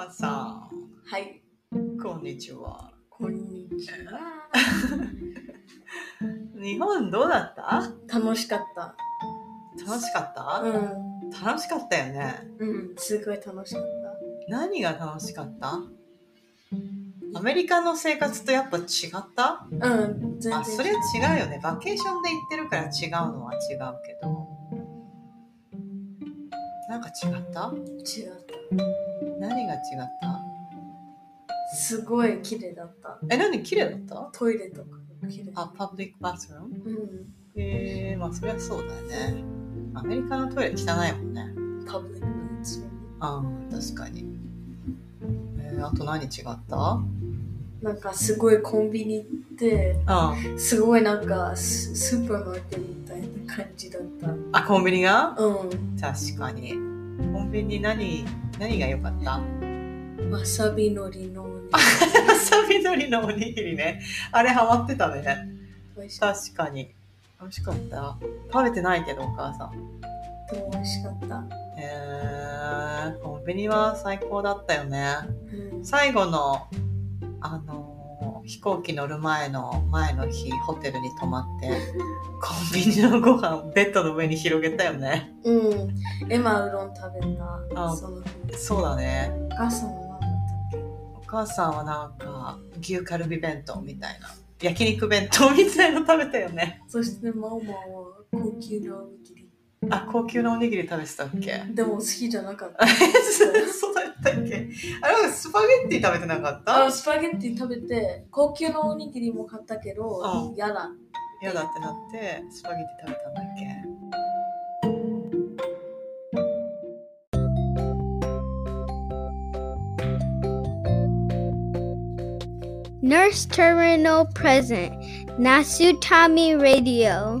母さはい、ん、こんにちは。こんにちは。日本どうだった？楽しかった。楽しかった、うん、楽しかったよね。うん、すごい楽しかっ何が楽しかった？アメリカの生活とやっぱ違った？た。うん、全然。あ、それは違うよね。バケーションで行ってるから違うのは違うけど。なんか違った？違った。何が違った？すごい綺麗だった。え、何？綺麗だった？トイレとか綺麗。あ、パブリックバスルームうん、えー、まあそりゃそうだよね。アメリカのトイレ汚いもんね。パブリックのやつ。ああ、確かに。えー、あと何違った？なんかすごいコンビニ行って、あすごいなんかススーパーマーケットみたいな感じだった。あ、コンビニが？うん、確かに。コンビニ何、何が良かった？わさびのりのおにわさびのりのおにぎりね。あれハマってたね。確かに。美味しかった。食べてないけど、お母さん。た。美味しかった。えー、コンビニは最高だったよね。うん、最後の、あのー飛行機乗る前の前の日、ホテルに泊まって、コンビニのご飯、ベッドの上に広げたよね。うん、エマうどん食べた。あそのそうだね。お母さんは何だったっけ？お母さんはなんか、牛カルビ弁当みたいな。焼肉弁当みたいの食べたよね。そしてマオマオは高級なおにぎり。あ、高級なおにぎり食べてたっけ？でも好きじゃなかった。そうだったっけ？あれはスパゲッティ食べてなかった？あスパゲッティ食べて、高級なおにぎりも買ったけどう、嫌だ。嫌だってなって、スパゲッティ食べたんだっけ？Nurse Terminal Present Nasutami Radio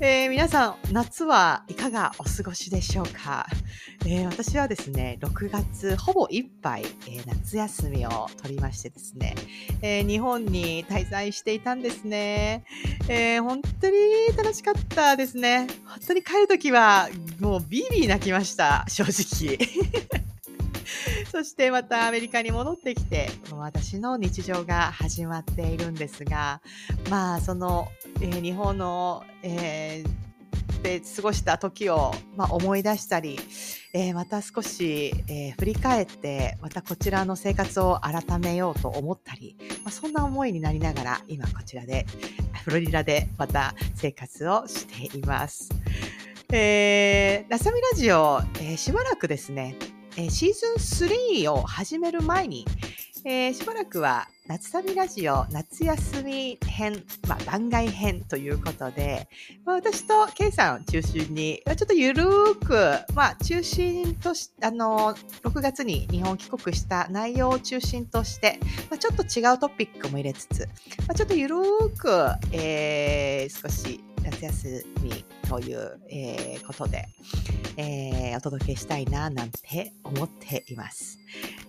えー皆さん、夏はいかがお過ごしでしょうか、えー私はですね、6月ほぼいっぱい、えー夏休みを取りましてですね、え日本に滞在していたんですね。え本当に楽しかったですね。本当に帰るときはもうビービー泣きました、正直。そしてまたアメリカに戻ってきて、私の日常が始まっているんですが、まあ、その、えー日本の、えーで過ごした時を、まあ、思い出したり、えーまた少し、えー振り返って、またこちらの生活を改めようと思ったり、まあ、そんな思いになりながら、今こちらで、フロリダでまた生活をしています。えー、ラサミラジオ、えーしばらくですね、えシーズン3を始める前に、えーしばらくは夏旅ラジオ夏休み編、まあ、番外編ということで、まあ、私と K さんを中心に、ちょっとゆるーく、まあ、中心とし、あの、6月に日本帰国した内容を中心として、まあ、ちょっと違うトピックも入れつつ、まあ、ちょっとゆるーく、えー少し夏休みという、えーことで、えーお届けしたいな、なんて思っています。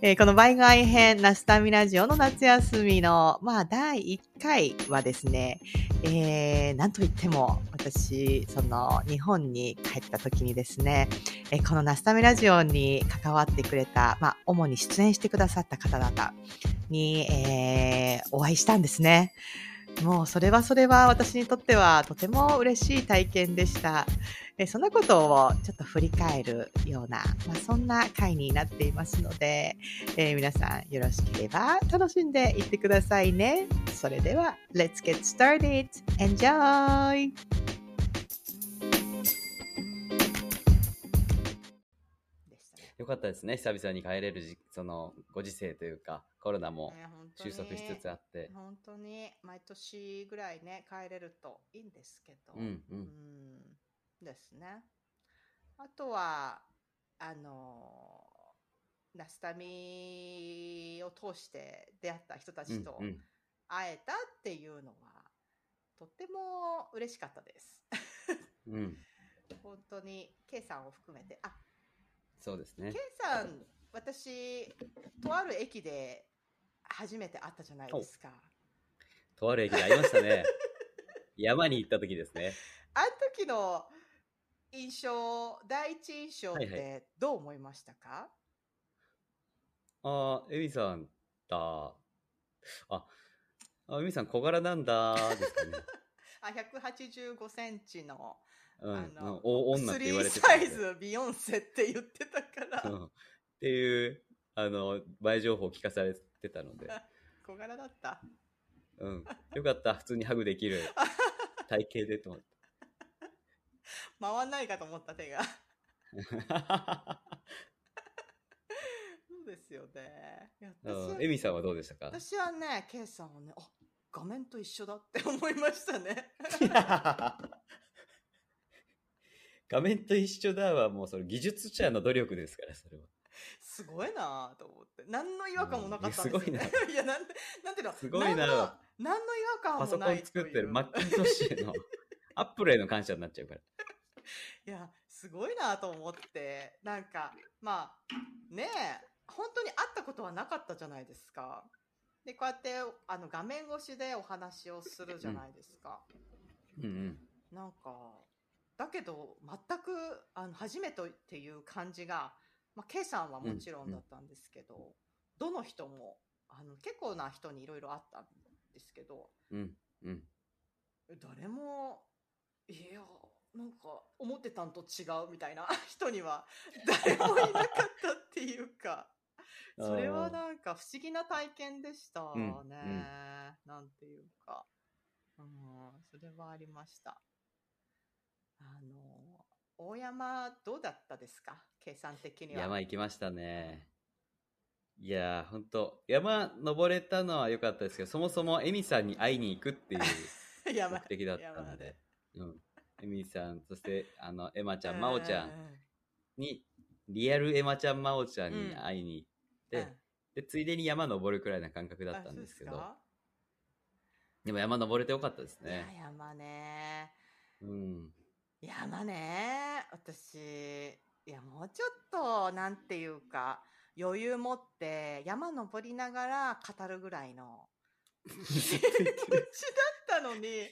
えーこの番外編、ナスタミラジオの夏休みの、まあ、第1回はですね、えー、なんといっても、私、その、日本に帰った時にですね、えーこのナスタミラジオに関わってくれた、まあ、主に出演してくださった方々に、えーお会いしたんですね。もう、それはそれは私にとってはとても嬉しい体験でした。えそんなことをちょっと振り返るような、まあ、そんな回になっていますので、えー皆さんよろしければ楽しんでいってくださいね。それでは、Let's get started! Enjoy! よかったですね。久々に帰れるじ、その、ご時世というか、コロナも収束しつつあって。本当に毎年ぐらいね帰れるといいんですけど、うんうん。んですね。あとはあのラスタミを通して出会った人たちとうんうん。会えたっていうのは、とっても嬉しかったです。うん。本当に K さんを含めて。あそうですね K。さん私とある駅で初めて会ったじゃないですかとある駅でありましたね。山に行った時ですね。あの時の印象、第一印象っはいはてどう思いましたか、ああ、エミさんだ。あ、あエミさん小柄なんだ、ですかね。あ、185センチの、うん。あうんの、お女って言われてスリーサイズビヨンセって言ってたから、うんっていう、あの、前情報を聞かされてたので。小柄だった。うん。よかった。普通にハグできる 体型でと思って。回んないかと思った手が。そうですよね。エミさんはどうでしたか？私はね、ケイさんをね、あ画面と一緒だって思いましたね。画面と一緒だはもうそれ技術者の努力ですから、それは。すごいなと思って。何の違和感もなかったんですよ、ね。うん いやなんで、なんていうの？すごいな何の何の違和感パソコンもない作ってるマッキントッシュへの、アップルへの感謝になっちゃうから。いや、すごいなと思って、なんか、まあ、ねえ、本当に会ったことはなかったじゃないですか。で、こうやって、あの、画面越しでお話をするじゃないですか。うんうん。なんか、だけど、全く、あの、初めてっていう感じが、まあ、K さんはもちろんだったんですけど、どの人も、あの、結構な人にいろいろあったんですけど、うん。うん。誰も、いや、なんか、思ってたんと違うみたいな 人には、誰もいなかったっていうか、それはなんか不思議な体験でしたね。うんうんなんていうか。うん、それはありました。あの、大山どうだったですか？計算的には。山行きましたね。いやー、ほんと、山登れたのは良かったですけど、そもそもエミさんに会いに行くっていう 山目的だった山ので。うん。エミさん、そして、あの、エマちゃん、マオちゃんに、リアルエマちゃん、マオちゃんに会いに行って、うんで、ついでに山登るくらいな感覚だったんですけど、でも山登れてよかったですね。山ね。うん。山ね。私、いや、もうちょっと、なんていうか、余裕持って山登りながら語るぐらいの気持ちだったのに、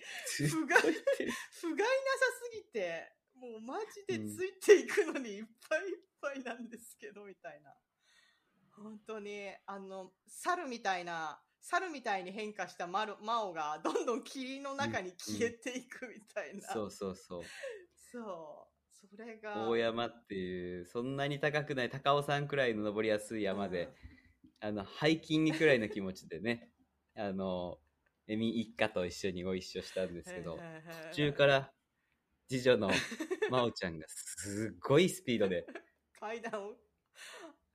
不甲斐不甲斐なさすぎて、もうマジでついていくのにいっぱいいっぱいなんですけど、みたいな。本当に、あの、猿みたいな、猿みたいに変化したマルマオがどんどん霧の中に消えていくみたいな。そうそうそう。そう。それが。大山っていう、そんなに高くない高尾山くらいの登りやすい山で、あの、ハイキングくらいの気持ちでね、あの、エミ一家と一緒にご一緒したんですけど、途中から次女の真央ちゃんがすっごいスピードで、階段を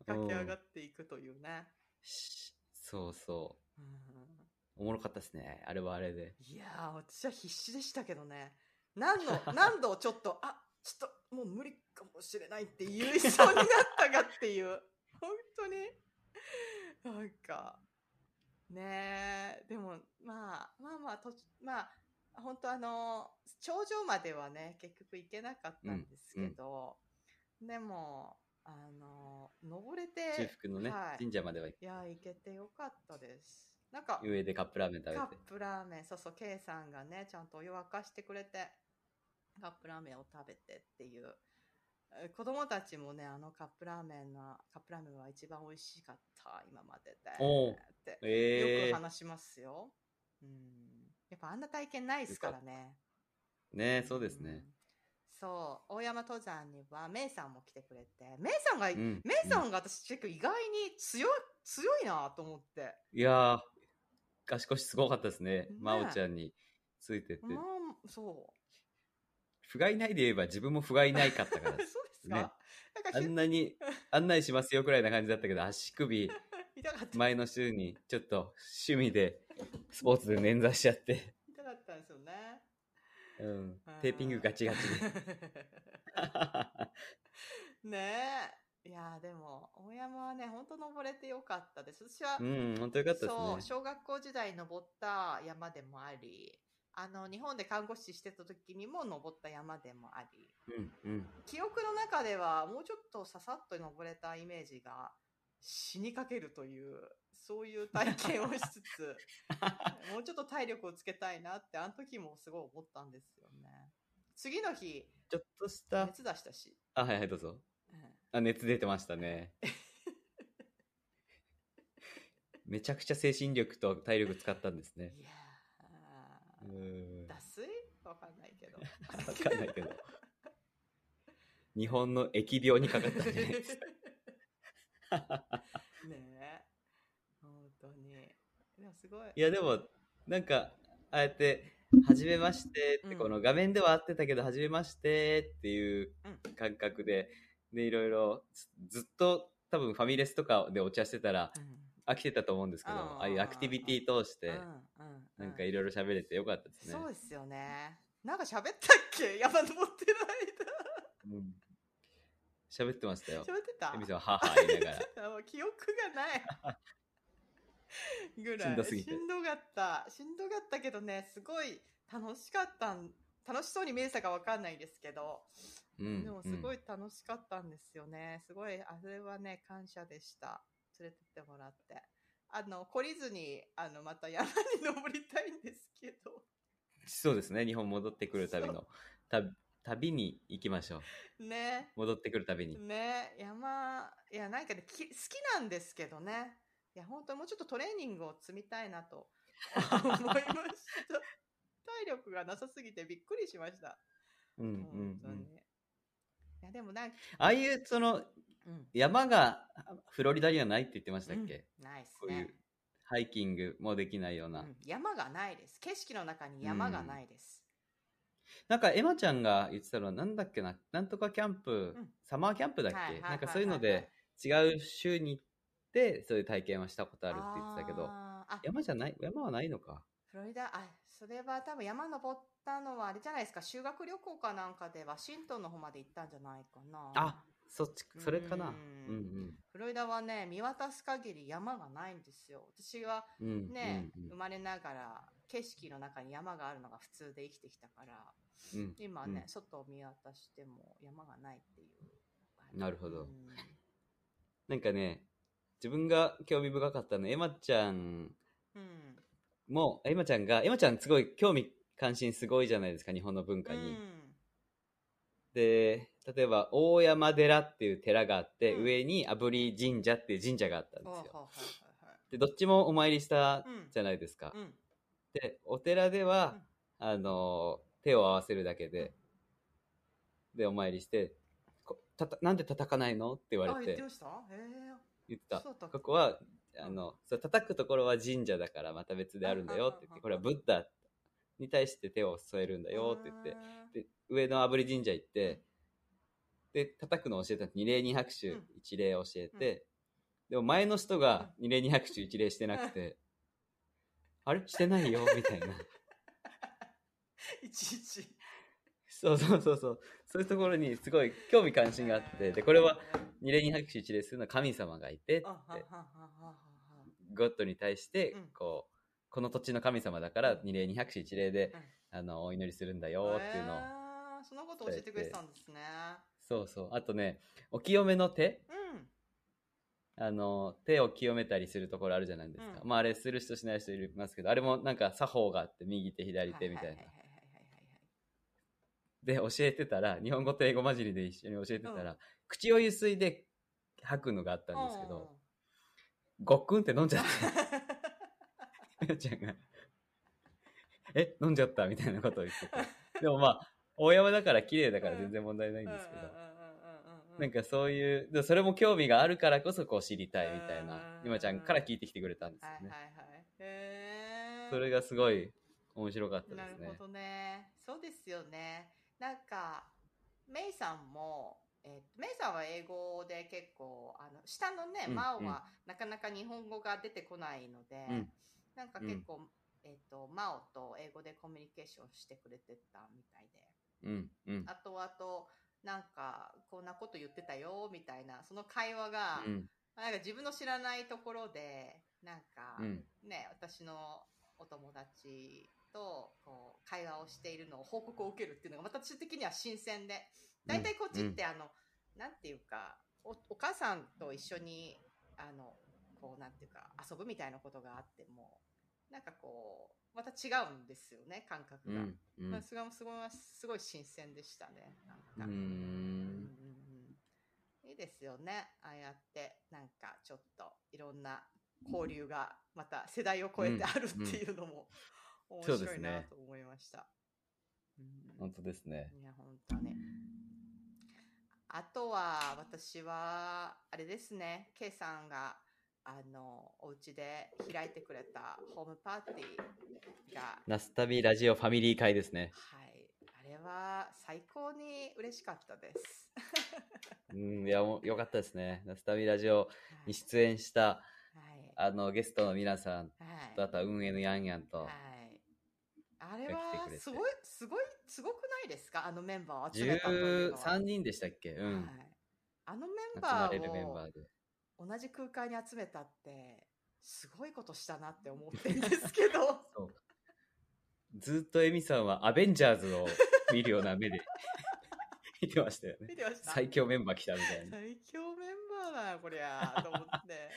駆け上がっていくというね。しそうそう、うんおもろかったですね。あれはあれで。いやー、私は必死でしたけどね。何の、何度ちょっと、あ、ちょっともう無理かもしれないって言いそうになったかっていう。本当に。なんか、ねえ、でも、まあ、まあまあ、とまあ、本当あの、頂上まではね、結局行けなかったんですけど、でも、あの、登れて、中腹のね、はい神社までは行いや、行けてよかったです。なんか、上でカップラーメン食カッべて。プラーメン、そうそう、K さんがね、ちゃんとお湯沸かしてくれて、カップラーメンを食べてっていう。え子供たちもね、あのカップラーメンの、カップラーメンは一番美味しかった、今までで。って、ええよく話しますよ。うん。やっぱあんな体験ないですからね。ねそうですうんね。。そう、大山登山には、メイさんも来てくれて、メイさんが、うんメイさんが私結構意外に強い、強いなと思って。いやー、足腰すごかったですね。ね真央ちゃんについてって。まあ、そう。不甲斐ないで言えば自分も不甲斐ないかったから そうですですか、ねあなんなに 案内しますよくらいな感じだったけど、足首。前の週にちょっと趣味で、スポーツで捻挫しちゃって、痛かったんですよね。うん、テーピングガチガチで。ねえ。いやーでも、大山はね、本当登れてよかったです。私は、うん、本当よかったそう、ね。小学校時代登った山でもあり、あの、日本で看護師してた時にも登った山でもあり、うん、うん。記憶の中ではもうちょっとささっと登れたイメージが死にかけるという、そういう体験をしつつ、もうちょっと体力をつけたいなって、あの時もすごい思ったんですよね。次の日、ちょっとした、熱出したし。あ、はいはい、どうぞ。うんあ、熱出てましたね。めちゃくちゃ精神力と体力使ったんですね。いやうーん。脱水？わかんないけど。わかんないけど。日本の疫病にかかったんじゃないですか。ねすごい。いや、でも、なんか、ああやって、はじめましてって、うんこの画面では会ってたけど、はじめましてっていううん感覚で、で、いろいろ、ずずっと多分ファミレスとかでお茶してたら飽きてたと思うんですけど、うんああいうアクティビティ通して、なんかいろいろ喋れてよかったですね。そうですよね。なんか喋ったっけ？山登ってるうん喋ってましたよ間。。喋ってた？エミさんははは言いながら。記憶がない。ぐらい。しんどかった。しんどかったけどね、すごい楽しかったん。楽しそうに見えてたかわかんないですけど、うん。でもすごい。い楽しかったんですよね。すごい、あれはね、感謝でした。連れてってもらって。あの、懲りずに、あの、また山に登りたいんですけど。そうですね。日本戻ってくる旅の、た旅に行きましょう。ね。戻ってくる旅に。ね、山、いや、なんかね、き好きなんですけどね。いや、本当にもうちょっとトレーニングを積みたいなと 思いました。体力がなさすぎてびっくりしました。いや、でもなんか、ああいう、その、うん。山がフロリダにはないって言ってましたっけ、うんないですこういうね。ハイキングもできないような。うん山がないです。景色の中に山がないです。なんか、エマちゃんが言ってたのは、なんだっけな、なんとかキャンプ、うんサマーキャンプだっけ、なんかそういうので、違う州に行って、そういう体験はしたことあるって言ってたけど、山じゃない、山はないのか。フロリダ、あ、それは多分山登ったのはあれじゃないですか、修学旅行かなんかでワシントンの方まで行ったんじゃないかな。あ、そっち、それかな。ううんんフロリダはね、見渡す限り山がないんですよ。私はうん。うん。ね、うん生まれながら景色の中に山があるのが普通で生きてきたから、うん今ね、うん外を見渡しても山がないっていう。なるほどうんなんかね、自分が興味深かったのは、エマちゃんうん。も、エマちゃんが、エマちゃんすごい興味関心すごいじゃないですか、日本の文化に。うんで、例えば、大山寺っていう寺があって、うん上に炙り神社っていう神社があったんですよ。で、どっちもお参りしたうんじゃないですか。で、お寺では、あの、手を合わせるだけで、で、お参りして、こたたなんで叩かないの？って言わあ、れて言ってま、した？へえ。言ってた。ここは、あの、そう叩くところは神社だからまた別であるんだよって言って、これはブッダに対して手を添えるんだよって言って、で、上の炙り神社行って、で、叩くのを教えた二礼二拍手うん。一礼教えて、でも前の人が二礼二拍手一礼してなくて、あれ？してないよ？みたいな。いちいち。そうそうそうそう。そういうところにすごい興味関心があって、で、これは二礼二拍手一礼するのは神様がいてってゴッドに対してうん、こう、この土地の神様だから二礼二拍手一礼でうん、あの、お祈りするんだよっていうのを。そのこと教えてくれてたんですね。そうそう。あとね、お清めの手うん。あの、手を清めたりするところあるじゃないですか。うんまああれする人しない人いますけど、あれもなんか作法があって、右手左手みたいなで、教えてたら、日本語と英語混じりで一緒に教えてたら、口をゆすいで吐くのがあったんですけど、ごっくんって飲んじゃって、みなちゃんが、え、飲んじゃったみたいなことを言ってて。でもまあ、大山だから綺麗だから全然問題ないんですけど、なんかそういう、でそれも興味があるからこそこう知りたいみたいなう、ん今ちゃんから聞いてきてくれたんですよね。はいはいはい。それがすごい面白かったですね。なるほどね。そうですよね。なんか、メイさんも、えーとメイさんは英語で結構あの下のね「うんマオ」はなかなか日本語が出てこないので、うん。なんか結構、えっ、とマオと英語でコミュニケーションしてくれてたみたいで。うん、うん。あとあとなんかこんなこと言ってたよみたいなその会話が、うん、なんか自分の知らないところでなんか、うん、ね私のお友達とこう会話をしているのを報告を受けるっていうのが私的には新鮮で。大体こっちってあの、なんていうかおお母さんと一緒にあのこうなんていうか遊ぶみたいなことがあってもなんかこうまた違うんですよね感覚が、うん、うん。まあ、すごいすごいすごい新鮮でしたねなんか、ういいですよねああやってなんかちょっといろんな交流がまた世代を超えてあるっていうのも面そうですね白いなと思いました。うん本当ですね。いや、本当ね。あとは、私は、あれですね、K さんが、あの、お家で開いてくれたホームパーティーが、ナスタビラジオファミリー会ですね。はい、あれは最高に嬉しかったです。うん、いや、よかったですね。ナスタビラジオはいに出演した、はい。あの、ゲストの皆さんはいと、あとは運営のヤンヤンと、はい。あれはすごい、すごい、すごくないですか？あのメンバーを集めたというのは。13人でしたっけ？うん。はい。あのメン集バーまれるメンバをーで。同じ空間に集めたって、すごいことしたなって思ってるんですけど。ずっとエミさんはアベンジャーズを見るような目で 見てましたよね。見てました最強メンバー来たみたいな。最強メンバーだな、こりゃ、と思って。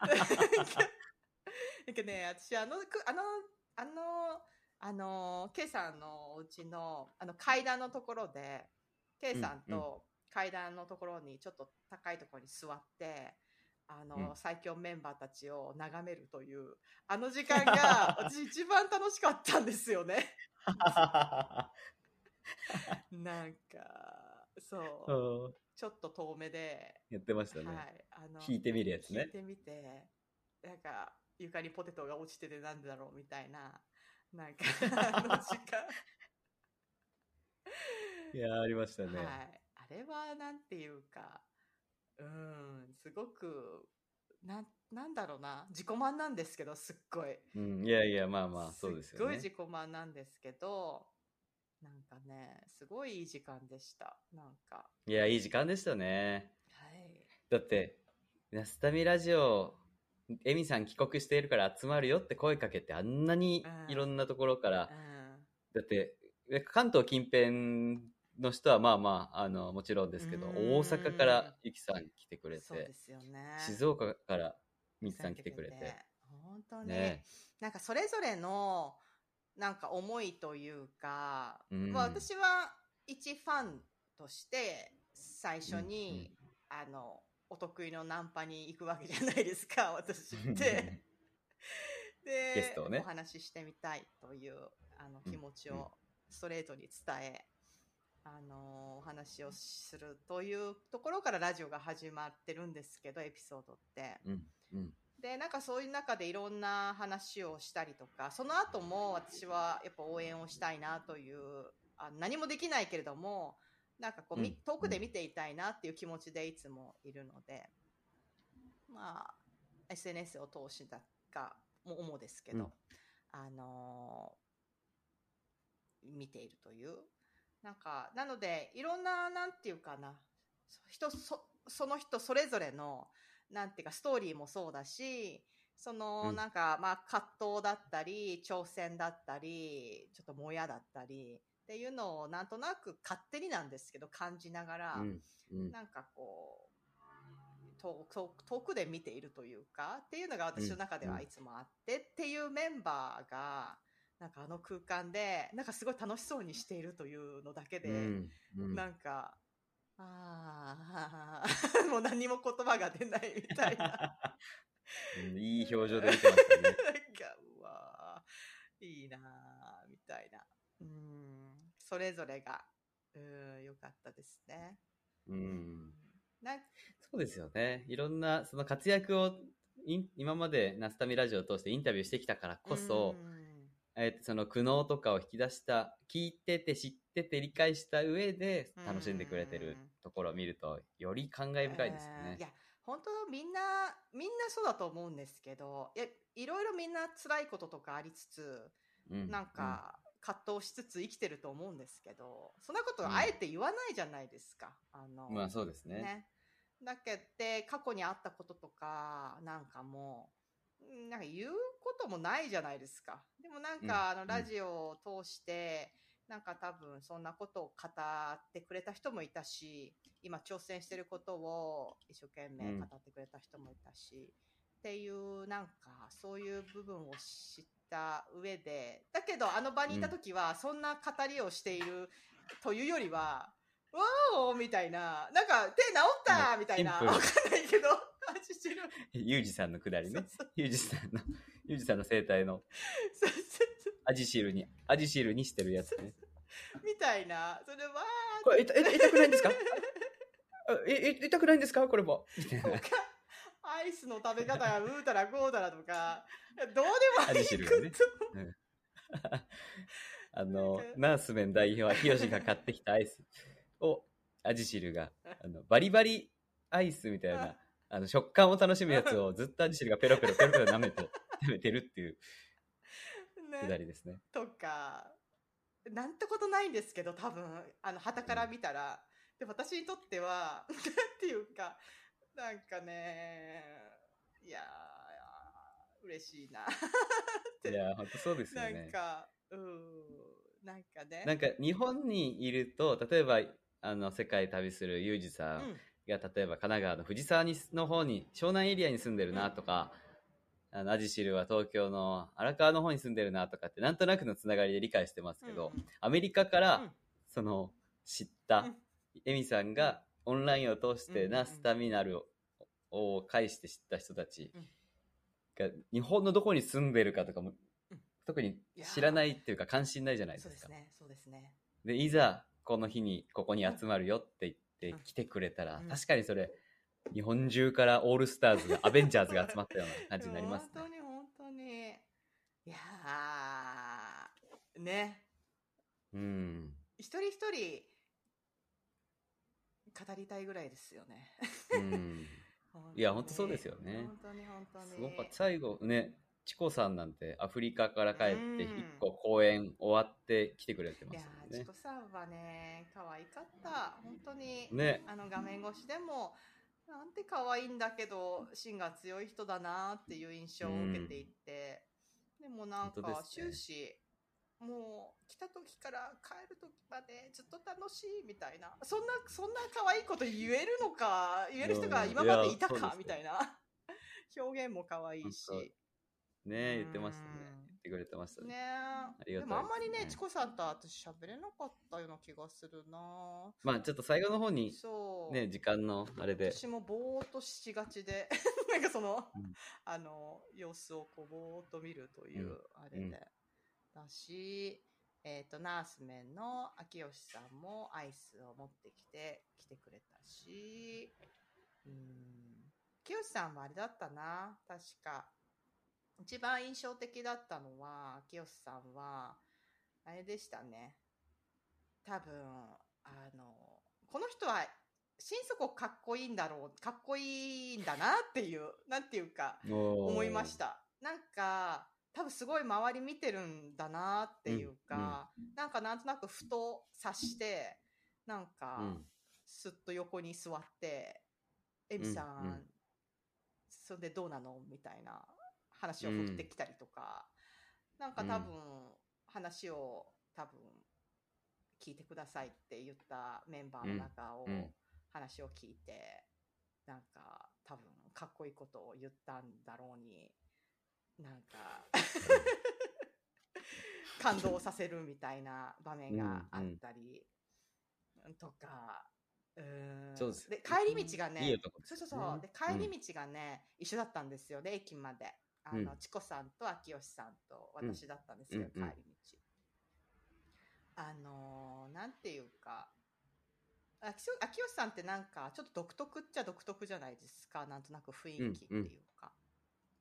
なんかね、私、あの、くあの、あの、あの、ケイさんのお家の、あの、階段のところで、ケイさんと階段のところに、ちょっと高いところに座って、あの、うん最強メンバーたちを眺めるという、あの時間が、私一番楽しかったんですよね。なんか、そう。ちょっと遠目で、やってましたね。はい、あの弾いてみるやつね弾い。てみて、なんか床にポテトが落ちててなんでだろうみたいな、なんかあの時間、いや、ありましたはい、ね。あれはなんていうか、うん、すごくなんなんだろうな、自己満なんですけど、すっごい。うん、いやいや、まあまあ、そうですよね。すっごい自己満なんですけど、なんかね、すごいいい時間でした。なんか、いや、いい時間でしたね。はい。だって、ナスタミラジオ、エミさん帰国しているから集まるよって声かけて、あんなにうん。いろんなところから、うん。だって、関東近辺の人はまあまあ、あの、もちろんですけど、うん。大阪からゆきさん来てくれてね。静岡からみつさん来てくれて、本当に、ね。なんかそれぞれのなんか思いというか、うん。まあ、私は一ファンとして最初に、あのお得意のナンパに行くわけじゃないですか 私って。でゲストをねお話ししてみたいというあの気持ちをストレートに伝え、あのお話をするというところからラジオが始まってるんですけどエピソードって。うん、うん、でなんかそういう中でいろんな話をしたりとかその後も私はやっぱ応援をしたいなというあ何もできないけれどもなんかこう、みうん。遠くで見ていたいなっていう気持ちでいつもいるので、まあ SNS を通しだかも主ですけど、うん。あのー見ているという。なんかなのでいろんななんていうかな。人そその人それぞれのなんていうかストーリーもそうだしその、うん。なんかまあ葛藤だったり挑戦だったりちょっともやだったりっていうのをなんとなく勝手になんですけど感じながら、うん、うん。なんかこう遠くで見ているというかっていうのが私の中ではいつもあって、っていうメンバーがなんかあの空間でなんかすごい楽しそうにしているというのだけで、うん、うん。なんかああ もう何も言葉が出ないみたいなうんいい表情で見てましたね。なんかうわーいいなーみたいなうんそれぞれがうんよかったですね。うん。なんそうですよね。いろんな、その活躍を、今までナスタミラジオを通してインタビューしてきたからこそ、うんえーその苦悩とかを引き出した、聞いてて知ってて理解した上で楽しんでくれてるところを見ると、より感慨深いですよね。えーいや、本当みんな、みんなそうだと思うんですけど、いや、いろいろみんな辛いこととかありつつ、うなん、か、葛藤しつつ生きてると思うんですけど、そんなことあえて言わないじゃないですか。あの、うんまあそうですね。ね。だけど、過去にあったこととか、なんかもう、うんなんか言うこともないじゃないですか。でもなんうんか、あの、うんラジオを通して、なんか多分そんなことを語ってくれた人もいたし、今挑戦してることを一生懸命語ってくれた人もいたし、っていうなんかそういう部分を知った上で、だけどあの場にいた時はそんな語りをしているというよりは、わーみたいな、なんか手治ったみたいな、わかんないけど、味してる。ユージさんのくだりね。ユージさんの、ユージさんの生態の。そうそうそう。アジシールに、アジシールにしてるやつね。みたいな、それは、これ、痛痛くないんですか？え痛くないんですか？これも。みたいな。とか、アイスの食べ方がうーたらこうたらとか、どうでもアいいこと。あのナースメン代表はヒヨシが買ってきたアイスを、アジシルが、あの、バリバリアイスみたいな、あの、食感を楽しむやつをずっとアジシルがペロペロペロペロ舐めて、食べてるっていうくだりですね。とか、なんてことないんですけど、多分、あの、旗から見たら。で、私にとっては、なんていうか、なんかね、いやー、嬉しいな。いや、本当そうですよなんね。か、うん、なんかね。なんか、日本にいると、例えば、あの、世界旅するユージさうん。ん、が、例えば神奈川の藤沢にの方に、湘南エリアに住んでるなとか、あの、アジシルは東京の荒川の方に住んでるなとかって、なんとなくのつながりで理解してますけど、うんうん。アメリカから、うん。その、知った、うん。エミさんがオンラインを通してナスタミナルをを介して知った人たちうんが、日本のどこに住んでるかとかもうん、特に知らないっていうか関心ないじゃないですか。そうですね、そうですね。で、いざ、この日にここに集まるよって言って来てくれたら、うん確かにそれ、日本中からオールスターズが、アベンジャーズが集まったような感じになりますね。本当に本当に。いやー、ね。うん。一人一人、語りたいぐらいですよね。うん。いや本当そうですよね本当に本当に。すごか。最後ね、チコさんなんてアフリカから帰ってうん一個公演終わって来てくれてまいやすねー、チコ。さんはね、可愛かった。本当に。ね。あの画面越しでも、なんて可愛いんだけど、芯が強い人だなっていう印象を受けていて、でもなんかね終始、もう来た時から帰る時までずっと楽しいみたいな、そんな、そんな可愛いこと言えるのか、言える人が今までいたか？みたいな。表現も可愛いし。ね言ってましたね。うん。言ってくれてましたね。ねりがたいですね。でもあんまりね、チコさんと私喋れなかったような気がするな。まあちょっと最後の方に、そう。ね、時間のあれで、私もぼーっとしがちで。なんかその、うん。あの様子をこうぼーっと見るというあれで、うんだし、えっとナースメンの秋吉さんもアイスを持ってきて来てくれたしうん秋吉さんもあれだったな確か。一番印象的だったのは秋吉さんはあれでしたね。多分あのこの人は心底かっこいいんだろうかっこいいんだなっていうなんていうか思思いまし。た。なんか多分すごい周り見てるんだなっていうか、なんかなんとなくふと察してなんか、うん。すっと横に座って「エミさん、うんうんそれでどうなの?」みたいな話を振ってきたりとか、なんか多分、話を多分聞いてくださいって言ったメンバーの中を、うんうん話を聞いてなんか多分かっこいいことを言ったんだろうになんか感動させるみたいな場面があったり、とか。うーん。そうですで帰り道がね、いいそうねそうそう。で帰り道がね、一緒だったんですよね駅まで。あの、うん。チコさんと秋吉さんと私だったんですけど、うんうん。帰り道。あのーなんていうか秋吉さんってなんかちょっと独特っちゃ独特じゃないですかなんとなく雰囲気っていうか、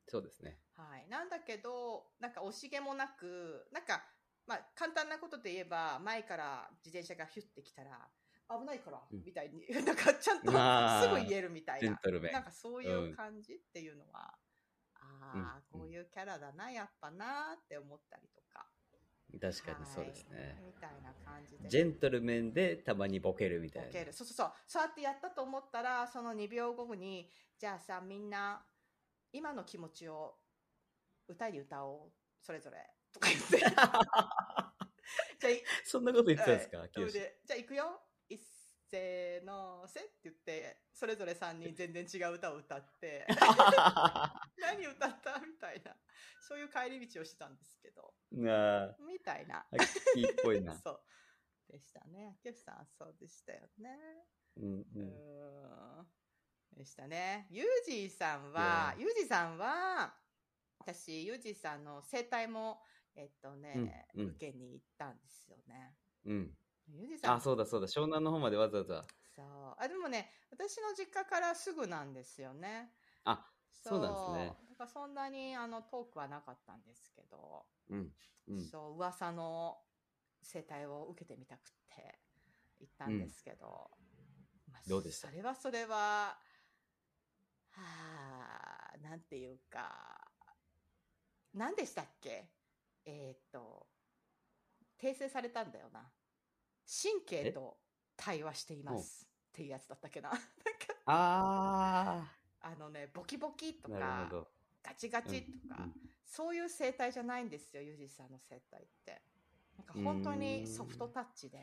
そうですね。はい、なんだけどなんか惜しげもなくなんか、まあ、簡単なことで言えば前から自転車がヒュッてきたら「あ危ないから、うんみたいに、なんかちゃんとすぐ言えるみたいな。なんかそういう感じっていうのは、ああ、うんこういうキャラだな、やっぱなって思ったりとか。確かにそうですはいね。みたいな感じで。ジェントルメンでたまにボケるみたいな。ボケる。そうそうそう。そうやってやったと思ったら、その2秒後に、じゃあさ、みんな、今の気持ちを歌に歌おう。それぞれ。とか言って。じゃそんなこと言ってたんですか、でじゃあ行くよ。いっせーのせって言って、それぞれ3人 全然違う歌を歌って、何歌った？みたいな。そういう帰り道をしてたんですけど、なあ、みたいな。っぽいな。そう。でしたね。秋吉さん、そうでしたよね。うんううん。ん。でしたね。ユージーさんは、ユージーさんは、私、ユージーさんの生態も、えっとね、うんうん受けに行ったんですよね。うん。ユージーさんあ、そうだそうだ。湘南の方までわざわざ。そう。あ、でもね、私の実家からすぐなんですよね。あ、そうなんですねだからそんなにあの遠くはなかったんですけど、うん。うん。そう、噂の生態を受けてみたくって行ったんですけど、まあどうでした？それはそれは、はあ、なんていうか、何でしたっけ？えーっと、訂正されたんだよな。神経と対話していますっていうやつだったっけな。なんか、ああのね、ボキボキとか。ガチガチとか、うんそういう生態じゃないんですよ、ユージさんの生態って。なんか本当にソフトタッチで、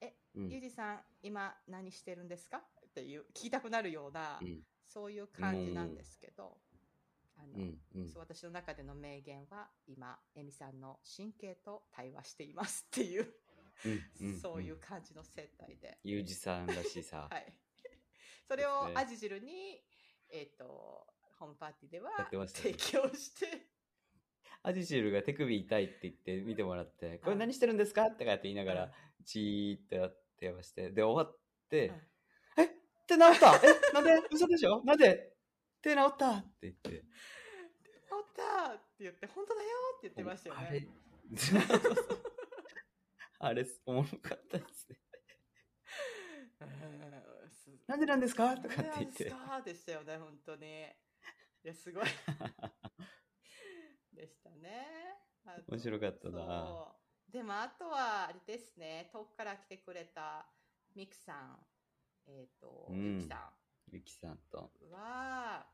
え、うんユージさん、今何してるんですか？っていう、聞きたくなるような、うんそういう感じなんですけど、あの、うんうん。そう私の中での名言は、今、エミさんの神経と対話していますっていう、そういう感じの生態で。ユージさんらしさ。はい。それをですね。アジ汁に、えっ、と、ホームパーティーでは提ね。供して、アジシルが手首痛いって言って見てもらって、これ何してるんですか？ってかって言いながら、チーってやってまして、で、終わって、うんえ手治ったえなんで嘘でしょ？なんで手治った？って言って。治ったって言って、本当だよって言ってましたよあれね。あれ、おもろかったですね。なんでなんですか？とかってなん言って。ですかでしたよね、本当に。いや、すごい。でしたね。面白かったなでも、あとは、あれですね、遠くから来てくれたミクさん、えっ、と、うんゆきさゆきさんと。んは、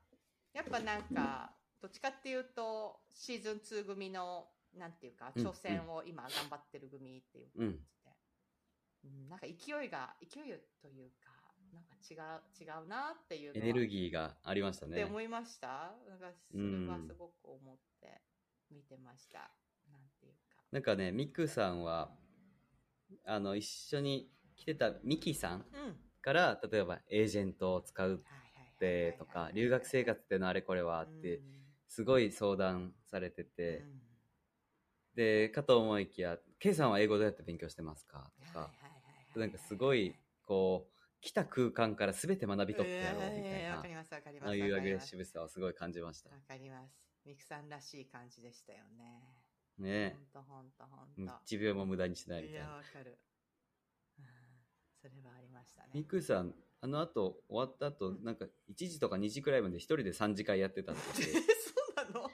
やっぱなんか、どっちかっていうと、シーズン2組の、なんていうか、うん挑戦を今頑張ってる組っていう感じで。うんなんか勢いが、勢いというか、なんか違う、違うなっていうエネルギーがありましたね。って思いましたなんかそれはすごく思って見てました。なんていうか。なんかね、ミクさんは、あの、一緒に来てたミキさんうん。はいから、例えばエージェントを使うってとか、留学生活ってのあれこれはって、すごい相談されてて、うんで、かと思いきや、ケイさんは英語どうやって勉強してますか？とか、なんかすごい、こう、来た空間から全て学び取ってやろうみたいなえーわか、りますわかります。ああいうアグレッわシブさをすごい感じましたか。ります。ミクさんらしい感じでしたよね。ねほんとほんとほんえ。と。1秒も無駄にしないみいや、たいな。わかる。うんそれはありましたね。ミクさん、あの後、終わった後、うん。なんか1時とか2時くらいまで一人で3時間やってたんです。そうなの？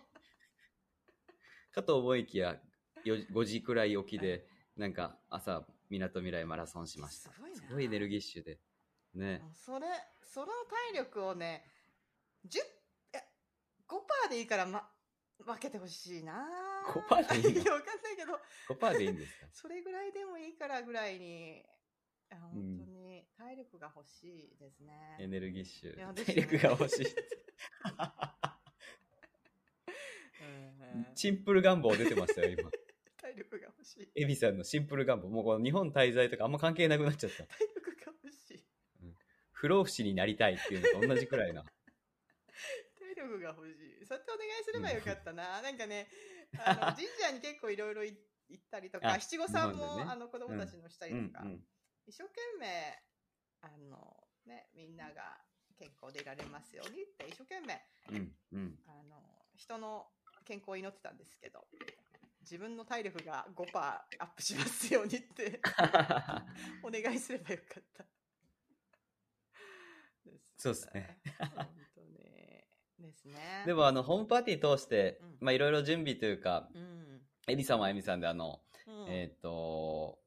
かと思いきや、よ5時くらい起きで、なんか朝、みなとみらいマラソンしました。すごいな。すごいエネルギッシュで。ね。それ、その体力をね、10、え、5%でいいから、ま、分けてほしいな。5%でいいの？わかんないけど、5%でいいんですか？それぐらいでもいいからぐらいに、あ本うん当に体力が欲しいですね。エネルギッシュ。いや です体ね力が欲しい。うんシンプル願望出てましたよ、今。体力が欲しい。エビさんのシンプル願望。もうこの日本滞在とかあんま関係なくなっちゃった。体力が欲しい。不老不死になりたいっていうのと同じくらいな。体力が欲しい。そうやってお願いすればよかったな。なんかね、あの神社に結構いろいろ行ったりとか、あ七五三も、日本でねあの子供たちのしたりとんうん。一生懸命、あのね、みんなが健康でいられますようにって一生懸命うんうん。あの人の健康を祈ってたんですけど自分の体力が5%アップしますようにって お願いすればよかった。そうですね。本当ね。ですね。でもあの、ホームパーティー通してうん、まあいろいろ準備というか、うん。エミさんはエミさんであの、うん、えっ、と、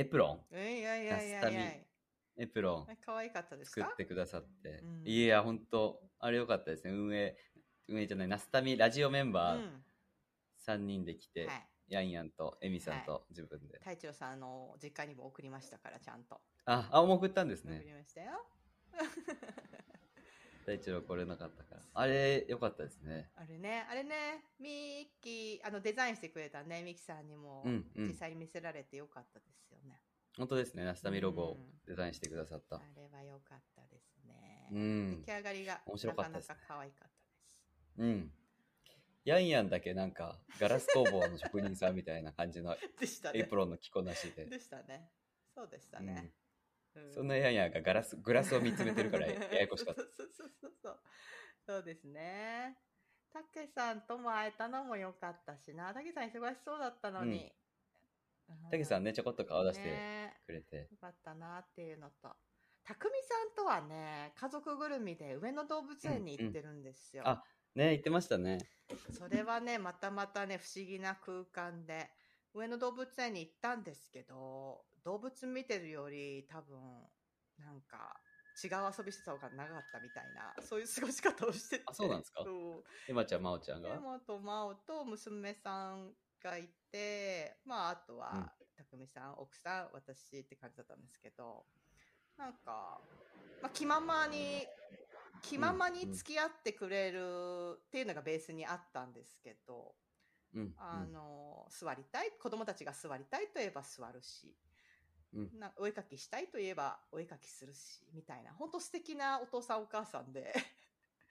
エプロンいやいやいやいやエプロン可愛かったですか？作ってくださってうん。いや、ほんと、あれよかったですね。運営、運営じゃない、ナスタミラジオメンバーうん3人で来て、はい。ヤンヤンとエミさんと自分で。隊長さんの実家にも送りましたから、ちゃんと。あ、あ、もう送ったんです送ね。りましたよ。大一郎来れなかったから。あれ、よかったですね。あれね、あれね、ミッキー、あの、デザインしてくれたね、ミキさんにも、うんうん実際に見せられてよかったですよね。本当ですね。ナスタミロゴをうんデザインしてくださったあ。れは良かったですね。うん出来上がりが面白かったですなかなか可愛かったです。うん。ヤンヤンだけなんか、ガラス工房の職人さんみたいな感じの。エプロンの着こなしで。でしたね。そうでしたね。うそんなヤンヤンがガラス、グラスを見つめてるから ややこしかった。そうそうそうそうそう。ですね。たけさんとも会えたのも良かったしな。たけさん忙しそうだったのに。たけさんね、ちょこっと顔出してねくれて。よかったなっていうのと。たくみさんとはね、家族ぐるみで上野動物園に行ってるんですよ。うんうんあね、言ってましたね。それはね、またまたね、不思議な空間で、上野動物園に行ったんですけど、動物見てるより多分、なんか、違う遊びしてた方が長かったみたいな、そういう過ごし方をしてて。あそうなんですか？エマちゃん、マオちゃんが？山と真央と娘さんがいて、まあ、あとは、匠さん、奥さん、私って感じだったんですけど、なんか、まあ、気ままに、気ままに付き合ってくれるっていうのがベースにあったんですけど、うん。あの、座りたい、子供たちが座りたいといえば座るし、うん。なお絵かきしたいといえばお絵かきするし、みたいな、本当素敵なお父さんお母さんで、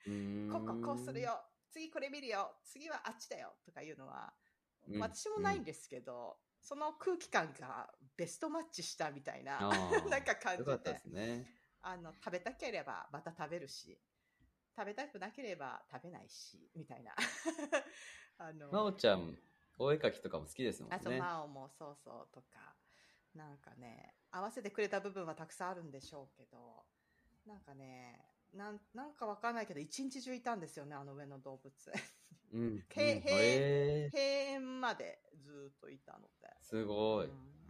うん。こここうするよ。次これ見るよ。次はあっちだよ。とかいうのは、うん。私もないんですけど、その空気感がベストマッチしたみたいな なんか感じで。ね。あの食べたければまた食べるし食べたくなければ食べないしみたいな。あのマオちゃん、お絵かきとかも好きですもんあと、ね。マオもそうそうとか、なんかね、合わせてくれた部分はたくさんあるんでしょうけど、なんかね、なんなんかわかんないけど、一日中いたんですよね、あの上の動物園。うん。うんへへへー閉園までずっといたので。すごい。うん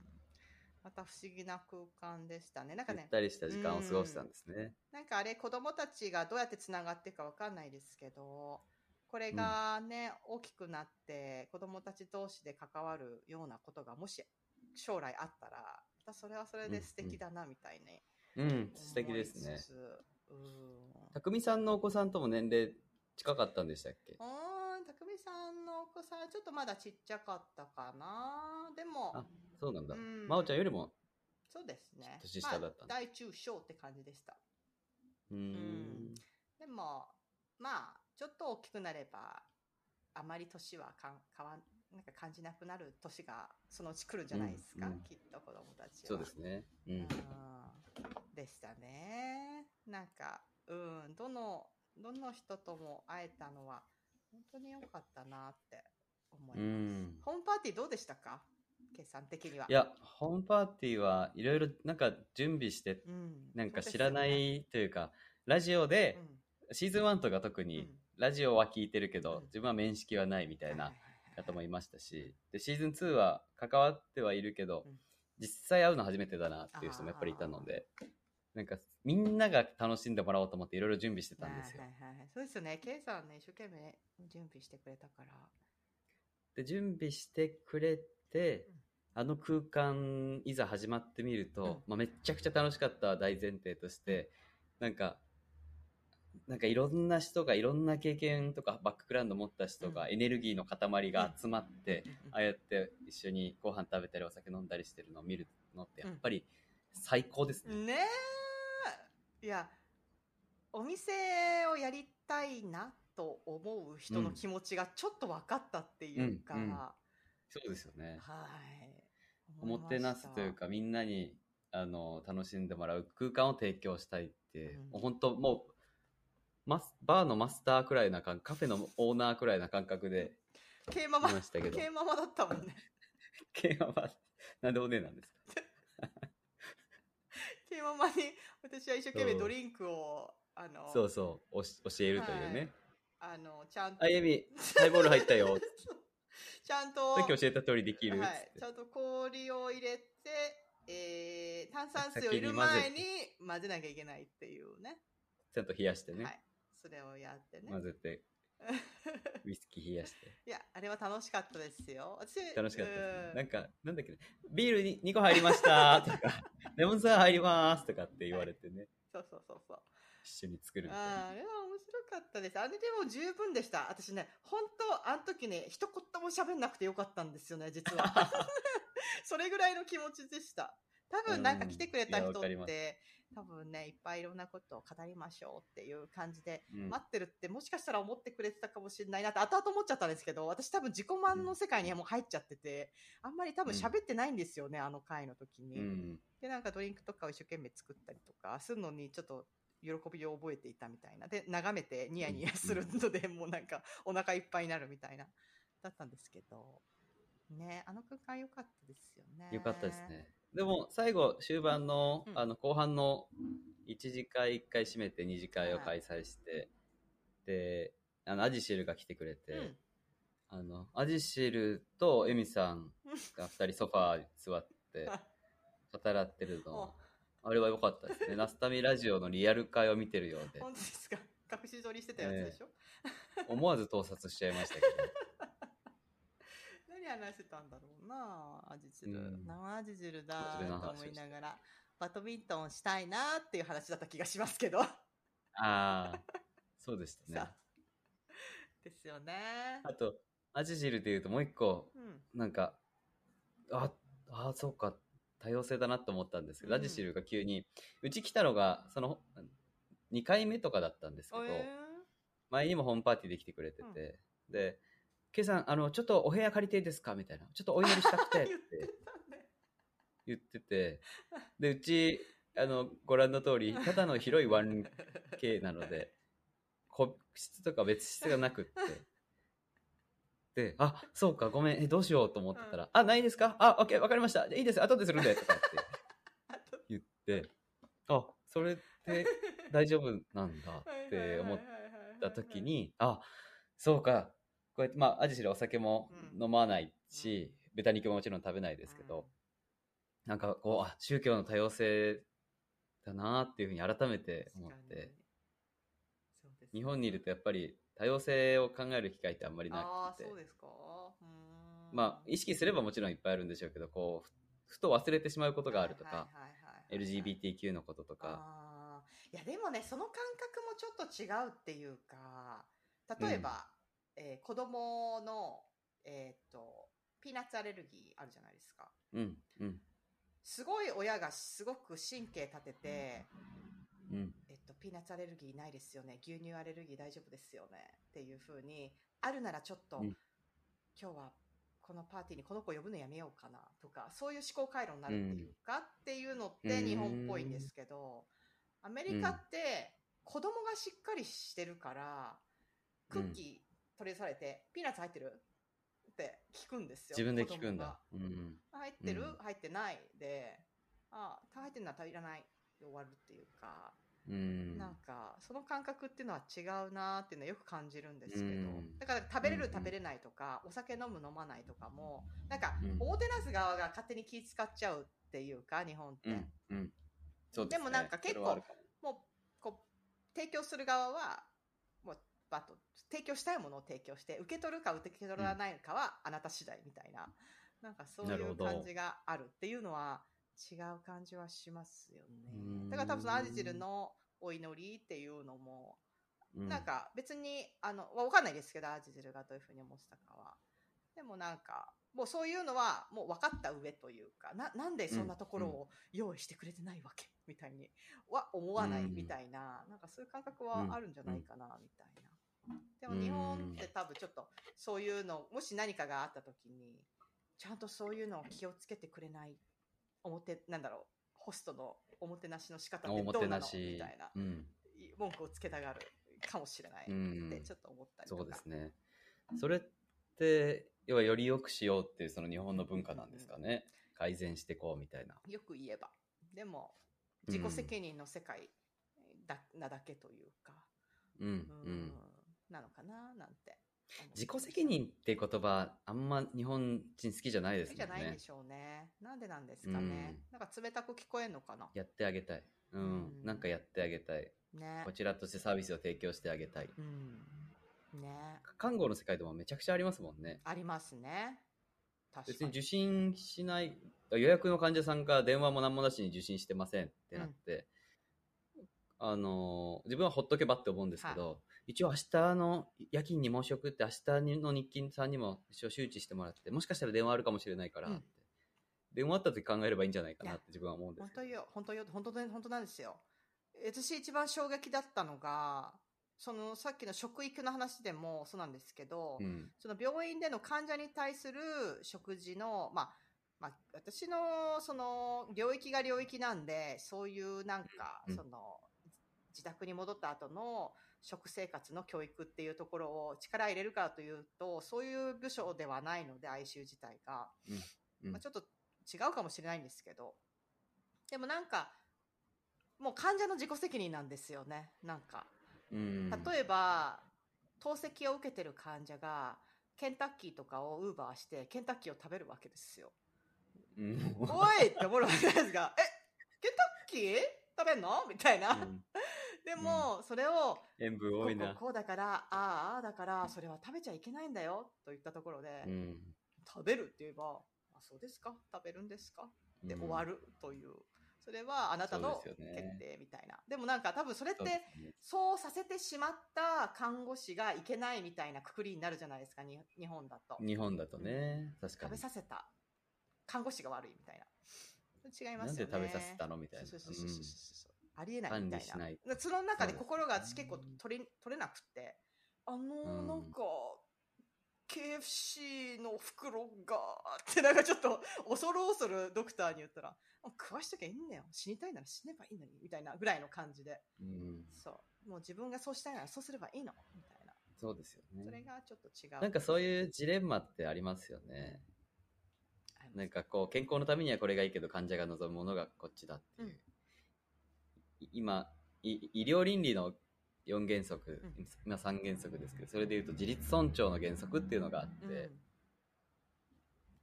また不思議な空間でしたね。なんかねゆっ、たりした時間を過ごしたんですね。なんかあれ子供たちがどうやってつながっていくかわかんないですけど、これがね、大きくなって子供たち同士で関わるようなことがもし将来あったら、またそれはそれで素敵だなみたいにうん、素敵ですね。たくみさんのお子さんとも年齢近かったんでしたっけ？うーん、たくみさんのお子さんはちょっとまだちっちゃかったかな。でもあ、そうなんだ。うんまおちゃんよりも、そうですね。年下だったまあ、大中小って感じでした。うーん。でも、まあ、ちょっと大きくなれば、あまり年はかん変わん、なんか感じなくなる年がそのうち来るんじゃないですか、うんうんきっと子供たちは。そうですね。うん。うんでしたね。なんか、うん、どの、どの人とも会えたのは、本当に良かったなって思いうます。ん。ホームパーティーどうでしたか？決算的には。いや、ホームパーティーはいろいろなんか準備して、うん、なんか知らないというか、ラジオで、シーズン1とか特にうん、ラジオは聞いてるけど、うん自分は面識はないみたいな方もいましたし、で、シーズン2は関わってはいるけどうん、実際会うの初めてだなっていう人もやっぱりいたので、なんかみんなが楽しんでもらおうと思っていろいろ準備してたんですよは。いはいはい、そうですよね。ケイさんね、一生懸命準備してくれたから。で、準備してくれてうん、あの空間、いざ始まってみると、うんまあ、めっちゃくちゃ楽しかった大前提として、なんか、なんかいろんな人がいろんな経験とかバックグラウンド持った人がうん。エネルギーの塊が集まって、うん。うん。ああやって一緒にご飯食べたりお酒飲んだりしてるのを見るのってやっぱり最高ですね。ねえ。いやお店をやりたいなと思う人の気持ちがちょっと分かったっていうか、うんうん。そうですよね。はい。おもてなすというかみんなにあの楽しんでもらう空間を提供したいって、うん。もう本当もうバーのマスターくらいな感カフェのオーナーくらいな感覚で K ママいましたけど K ママだったもんね K ママ、なんでお姉なんですか？K ママに私は一生懸命ドリンクをあのそうそう、おし教えるというね。あのちゃんとあ、エミ、ハイボール入ったよ。ちゃんとさっき教えた通りできるはい、てちゃんと氷を入れて、えー、炭酸水を入れる前に混ぜなきゃいけないっていうね。ちゃんと冷やしてね。はい。それをやってね。混ぜて、ウイスキー冷やして。いや、あれは楽しかったですよ。私楽しかったですね。うんなんか、なんだっけね、ビールに2個入りましたとか、レモンサワー入りますとかって言われてね、そうそうそうそう。一緒に作る。あれは面白かったです。あれでも十分でした。私ね、本当あの時ね、一言も喋んなくてよかったんですよね、実は。それぐらいの気持ちでした。多分なんか来てくれた人って、多分ね、いっぱいいろんなことを語りましょうっていう感じで、うん待ってるってもしかしたら思ってくれてたかもしれないなって後々思っちゃったんですけど、私多分自己満の世界にはもう入っちゃってて、あんまり多分喋ってないんですよね、あの回の時に。うん。で、なんかドリンクとかを一生懸命作ったりとかするのにちょっと喜びを覚えていたみたいな。で、眺めてニヤニヤするので、もうなんかお腹いっぱいになるみたいな、だったんですけど、ね、あの空間良かったですよね。よかったですね。でも、最後、終盤の、うん。あの、後半の1次会1回閉めて2次会を開催して、で、あの、アジシルが来てくれて、うん。あの、アジシルとエミさんが2人ソファーに座って 語らってるの、あれは良かったですね。ナスタミラジオのリアル会を見てるようで、本当ですか？隠し撮りしてたやつでしょ、思わず盗撮しちゃいましたけど、何話してたんだろうなアジ汁、うん。生アジ汁だと思いながらバドミントンしたいなっていう話だった気がしますけど、ああ、そうでしたね。さ。ですよね。あと、アジシルで言うともう一個、うん。なんか、あ、あ、そうか、多様性だなと思ったんですけど、うん。ラジシルが急に、うち来たのが、その、2回目とかだったんですけど、え前にもホームパーティーで来てくれてて、で、ケイさん、あの、ちょっとお部屋借りていいですか？みたいな。ちょっとお祈りしたくてっ 言って言ってて、で、うち、あの、ご覧の通り、ただの広い 1K なので、個室とか別室がなくって、で、あ、そうか、ごめん、え、どうしようと思ってたら、あ、ないですか？あ、オッケー、わかりました。いいです、後でするんで、とかって 言って、あ、それって大丈夫なんだって思った時に、あ、そうか、こうやって、まあ、アジシルお酒もうん。飲まないし、豚肉ももちろん食べないですけど、なんかこう、あ、宗教の多様性だなっていうふうに改めて思って、日本にいるとやっぱり多様性を考える機会ってあんまりあなくて。あそう、ですか。うーん。まあ、意識すればもちろんいっぱいあるんでしょうけど、こう、ふふと忘れてしまうことがあるとか、LGBTQ のこととか、いやでもねその感覚もちょっと違うっていうか例えば、えー子供のえーっとピーナッツアレルギーあるじゃないですか。うん、うん、すごい親がすごく神経立てて、うん、えっと、ピーナッツアレルギーないですよね。牛乳アレルギー大丈夫ですよね。っていうふうにあるならちょっと、うん。今日はこのパーティーにこの子呼ぶのやめようかなとかそういう思考回路になるっていうか、っていうのって日本っぽいんですけど、アメリカって子供がしっかりしてるから、クッキー取り出されて、ピーナッツ入ってる？って聞くんですよ。自分で聞くんだ。うん、が入ってる、うん。入ってないであ入ってるのは足りらないで終わるっていうか、うん、なんかその感覚っていうのは違うなーっていうのはよく感じるんですけど、うん。だから食べれるうん。食べれないとか、お酒飲む飲まないとかもなんか、うん。おもてなす側が勝手に気使っちゃうっていうか日本って、ですね。でもなんか結構も。もうこう提供する側はバッと提供したいものを提供して受け取るか受け取らないかはあなた次第みたいな、なんかそういう感じがあるっていうのは違う感じはしますよね。うん。だから多分そのアジジルのお祈りっていうのもうん。なんか別にあのわかんないですけどアジジルがどういうふうに思ってたかは。でもなんかもうそういうのはもう分かった上というかななんでそんなところを用意してくれてないわけみたいには思わないみたいな、なんかそういう感覚はあるんじゃないかなみたいな、でも日本って多分ちょっとそういうのもし何かがあった時にちゃんとそういうのを気をつけてくれないおもてなんだろうホストのおもてなしの仕方ってどうなのみたいなうん、文句をつけたがるかもしれないうんってちょっと思ったりとか、そうですね。それっって、要はより良くしようっていうその日本の文化なんですかね。改善してこうみたいな。よく言えば。でも、自己責任の世界だなだけというか、うん、ううんん。なのかななんて自己責任っていう言葉、あんま日本人好きじゃないですもんねじゃないんで。しょうね。なんでなんですかね。なんか冷たく聞こえんのかな。やってあげたい。うん。うんなんかやってあげたい。ねこ。ちらとしてサービスを提供してあげたい。うん。ね。看護の世界でもめちゃくちゃありますもんね。ありますね。確かに。別に受診しない、予約の患者さんが電話も何もなしに受診してませんってなって、あのー、自分はほっとけばって思うんですけど、一応明日の夜勤に申し送って、明日の日勤さんにも一応周知してもらって、もしかしたら電話あるかもしれないからうん電話あった時考えればいいんじゃないかなって自分は思うんですけど。本当よ、本当よ、本当で本当なんですよ。私一番衝撃だったのが、そのさっきの食育の話でもそうなんですけど、うん。その病院での患者に対する食事の、まあ、まあ、私のその領域が領域なんで、そういうなんか、うんその自宅に戻った後の食生活の教育っていうところを力入れるかというと、そういう部署ではないので、ICU 自体が。うんまあ、ちょっと違うかもしれないんですけど、でもなんか、もう患者の自己責任なんですよね、なんか。うん。例えば、透析を受けてる患者が、ケンタッキーとかをウーバーして、ケンタッキーを食べるわけですよ。うん、おいって思うわけじゃないですか。え、ケンタッキー？食べんの？みたいな。うんでも、それを、塩分多いな。こうだから、ああ、ああだから、それは食べちゃいけないんだよ、と言ったところで、うん。食べるって言えば、あ、そうですか食べるんですかで終わる。るという、それはあなたの決定みたいな。でもなんか多分それってそうさせてしまった看護師がいけないみたいなくくりになるじゃないですか、に日本だと。日本だとね、確かに食べ。させた看護師が悪いみたいな。違いまなんすよね。で食べさせたのみたいな。そうそうそうそうありえないみたいな。ないでその中で心が私結構取れ取れなくて、あの、うんなんか、KFC の袋が、ってなんかちょっと恐る恐るドクターに言ったら、あ食わしときゃいいんだよ。死にたいなら死ねばいいのに、みたいなぐらいの感じで。うんそう。もう自分がそうしたいならそうすればいいの、みたいな。そうですよね。それがちょっと違う。なんかそういうジレンマってありますよね。なんかこう、健康のためにはこれがいいけど、患者が望むものがこっちだっていう。う今い、医療倫理の4原則、うん。今3原則ですけど、それで言うと自立尊重の原則っていうのがあって、うん。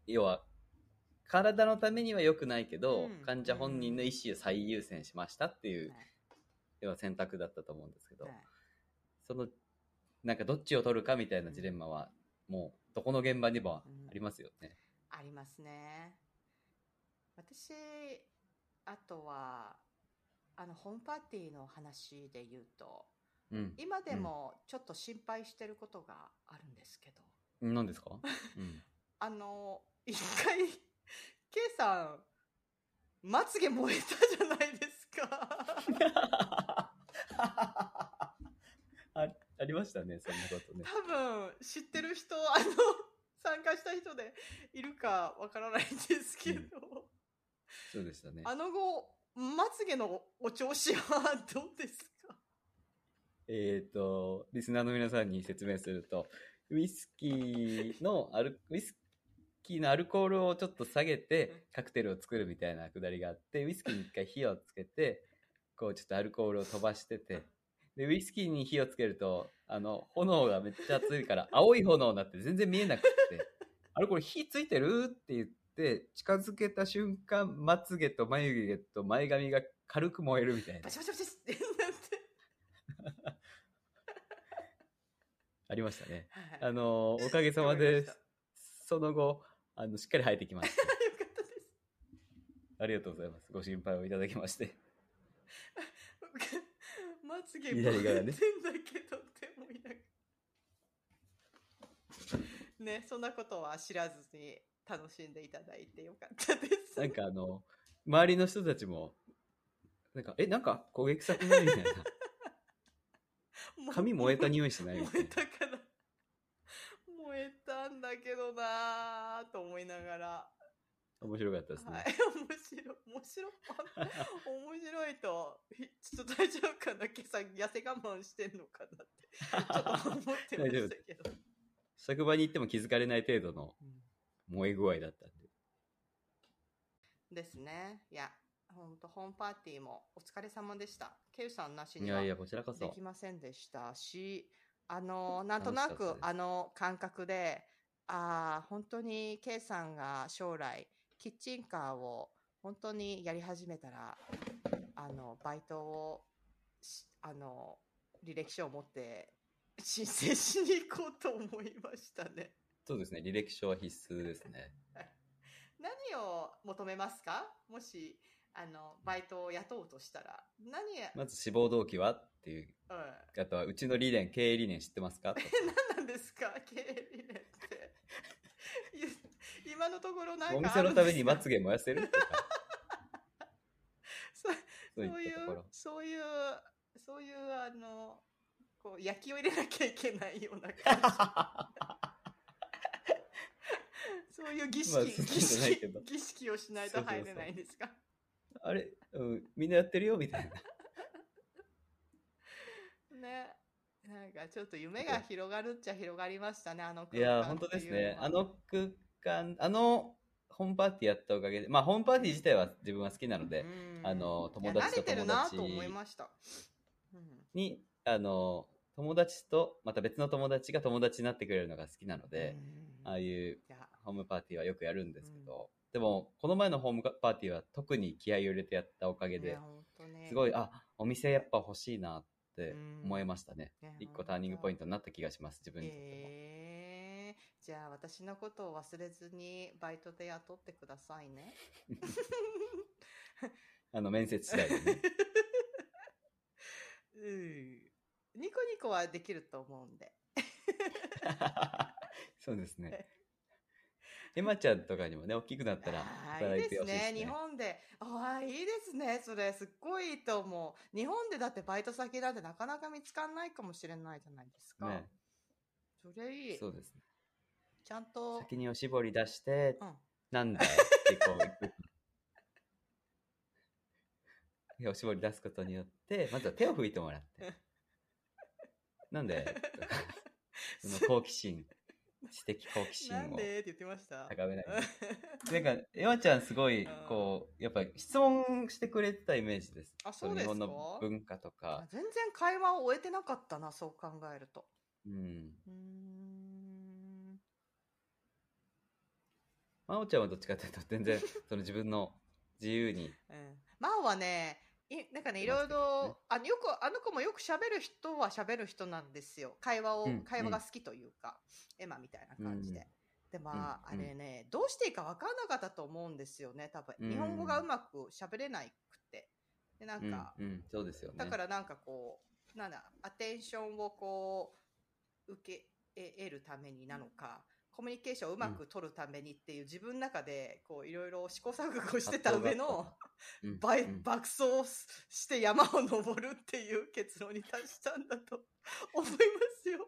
要は、体のためには良くないけど、うん。患者本人の意思を最優先しましたっていう、はい要は選択だったと思うんですけど、はい。その、なんかどっちを取るかみたいなジレンマは、もう、どこの現場にもありますよね。ありますね。私、あとは、あの、ホームパーティーの話で言うと、うん。今でもちょっと心配してることがあるんですけど、何ですか？うん。あの、一回、K さん、まつげ燃えたじゃないですか。あありましたね、そんなことね。多分、知ってる人、あの、参加した人でいるかわからないんですけど、そうでしたね。あの後、まつげのお調子はどうですか？えっ、と、リスナーの皆さんに説明すると、ウイスキーのアル、ウイスキーのアルコールをちょっと下げて、カクテルを作るみたいなくだりがあって、ウイスキーに一回火をつけて、こうちょっとアルコールを飛ばしてて、で、ウイスキーに火をつけると、あの、炎がめっちゃ熱いから、青い炎になって全然見えなくて、あれこれ火ついてるって言って、近づけた瞬間、まつげと眉毛と前髪が軽く燃えるみたいなバ。シバシバシってなって。ありましたね。はいあの、おかげさまわかりでました、その後、あの、しっかり生えてきました。よかったです。ありがとうございます。ご心配をいただきまして。まつげ左側てんだけどって思いながら。ね、そんなことは知らずに楽しんでいただいてよかったです。なんかあの、周りの人たちも、なんか、え、なんか焦げ臭くないみたいな。髪燃えた匂いしないみた燃えいな。たから。燃えたんだけどなぁと思いながら。面白かったですね。はい、面白い。面白い。面白いと、ひちょっと大丈夫かな？今朝痩せ我慢してんのかなって、ちょっと思ってましたけど。職場に行っても気づかれない程度の燃え具合だったんで。ですね。いや、本当ホームパーティーもお疲れ様でした。ケウさんなしにはいやいや、こちらこそでき。ませんでしたし、あの、なんとなくあの感覚で、ああ、本当にケイさんが将来、キッチンカーを本当にやり始めたら、あの、バイトをし、あの、履歴書を持って申請しに行こうと思いましたね。そうですね、履歴書は必須ですね。何を求めますか？もし、あの、バイトを雇おうとしたら。何や、まず志望動機はっていう。うん。あとは、うちの理念、経営理念知ってますか？と 何なんですか？経営理念って。い今のところなんかお店のためにまつげげ燃やせる？とか、そうそういそう。そういうそういうあのこう焼きを入れなきゃいけないような感じ そういう儀式、まあ儀式儀式をしないと入れないんですか？あれ、うん、みんなやってるよ？みたいな。ね。なんかちょっと夢が広がるっちゃ広がりましたねあのいや、空間本当です。ね。あの空間、あのホームパーティーやったおかげで、まあ、ホームパーティー自体は自分は好きなので、うんあの友達と友達に、あの、友達と、また別の友達が友達になってくれるのが好きなので、うん。ああいういやホームパーティーはよくやるんですけど、でも、この前のホームパーティーは特に気合を入れてやったおかげでねすごい、あ、お店やっぱ欲しいなってうん思いましたねね。一個ターニングポイントになった気がします、自分にとっても。えー、じゃあ私のことを忘れずにバイトで雇ってくださいね。あの、面接次第でね。うん。ニコニコはできると思うんで。そうですね。エマちゃんとかにもね、大きくなったらあーいいです働いてほしいですね。日ね。本で。ああ、いいですね。それ、すっごいいいと思う。日本でだってバイト先なんてなかなか見つかんないかもしれないじゃないですか。ねそれいい。そうですね。ちゃんと。先におしぼり出して、うん。なんだよってこう行く。でおしぼり出すことによって、まずは手を拭いてもらって。なんで その好奇心、知的好奇心なんをで？って言ってました。高めない。なんか、エマちゃんすごいうん、こう、やっぱ質問してくれてたイメージです。あそうです日本の文化とあか。全然会話を終えてなかったな、そう考えると。うん。うーん。まおちゃんはどっちかというと、全然、その自分の自由に。うん。マオはね、いなんかね、いろいろ、あのよく、あの子もよく喋る人は喋る人なんですよ。会話を、うん会話が好きというか、エマみたいな感じで。うんでも、あうんれね、どうしていいか分かんなかったと思うんですよね、多分。うん日本語がうまく喋れなくて。で、なんうんか、、うん、そうですよね。だからなんかこう、なんだ、アテンションをこう、受け得るためになのか、コミュニケーションをうまく取るためにっていう自分の中で、こう、いろいろ試行錯誤してた上の、うん、爆走して山を登るっていう結論に達したんだと思いますよ。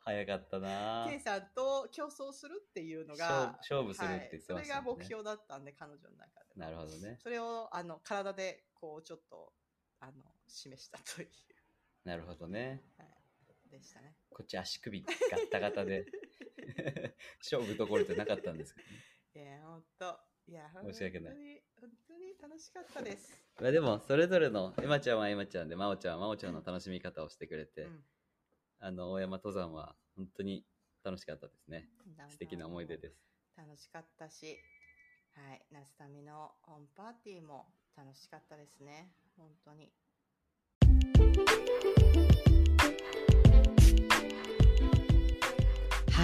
早かったなケイさんと競争するっていうの勝が、勝負するって言ってまはい、そしたもんね。れが目標だったんで、彼女の中で。なるほどね。それを、あの、体で、こう、ちょっと、あの、示したという、なるほどね。はい、でしたね。こっち足首ガッタガタで 勝負どころじゃなかったんですけど、ね、いや、ほんと。いや、申し訳ない本当に、楽しかったです。まあでもそれぞれのエマちゃんはエマちゃんで真央ちゃんは真央ちゃんの楽しみ方をしてくれて、うんあの大山登山は本当に楽しかったですね素敵な思い出です楽しかったし、はい、ナスタミのホームパーティーも楽しかったですね。本当に。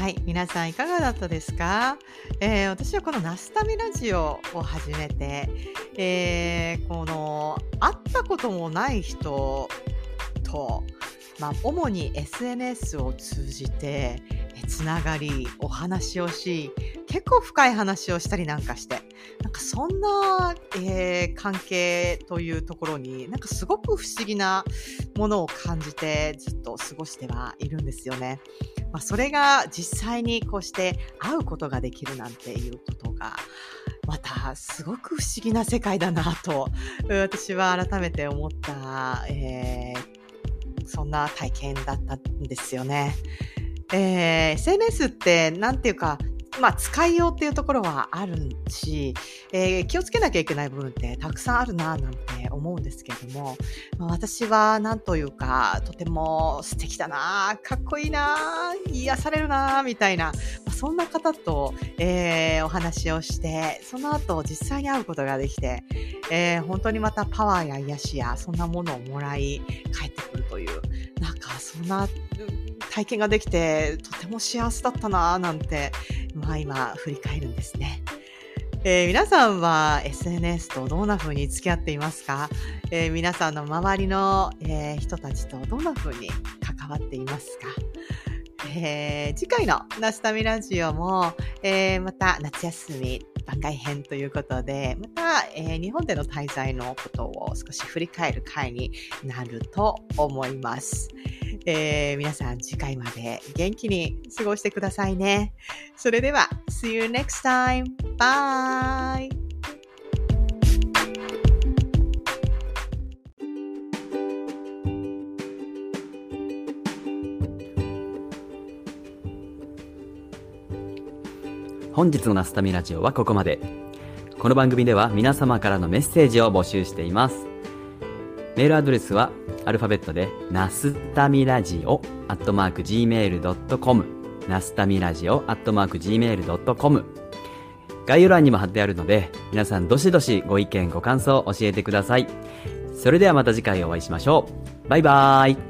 はい、皆さんいかがだったですか、えー私はこのナスタミラジオを始めて、えーこの会ったこともない人と、まあ、主に SNS を通じてつながりお話をし結構深い話をしたりなんかしてなんかそんな、えー関係というところになんかすごく不思議なものを感じてずっと過ごしてはいるんですよね。まあ、それが実際にこうして会うことができるなんていうことがまたすごく不思議な世界だなと私は改めて思った、えーそんな体験だったんですよね。えー SNS って何ていうか、まあ、使いようっていうところはあるし、えー気をつけなきゃいけない部分ってたくさんあるななんて思うんですけれども、まあ私はなんというか、とても素敵だなかっこいいな癒されるなみたいな、まあそんな方と、えーお話をして、その後実際に会うことができて、えー本当にまたパワーや癒しや、そんなものをもらい、帰ってくるという、なんかそんな体験ができて、とても幸せだったなぁなんて、まあ今振り返るんですね。えー皆さんは SNS とどんな風に付き合っていますか、えー皆さんの周りの、えー人たちとどんな風に関わっていますか、えー次回のナスタミラジオも、えーまた夏休み番外編ということで、また、えー日本での滞在のことを少し振り返る回になると思います。えー皆さん次回まで元気に過ごしてくださいね。それでは、See you next time! Bye! 本日のナスタミラジオはここまで。この番組では皆様からのメッセージを募集しています。メールアドレスはアルファベットで、ナスタミラジオ、アットマーク gmail.com、ナスタミラジオ、アットマーク gmail.com。概要欄にも貼ってあるので、皆さんどしどしご意見ご感想教えてください。それではまた次回お会いしましょう。バイバーイ。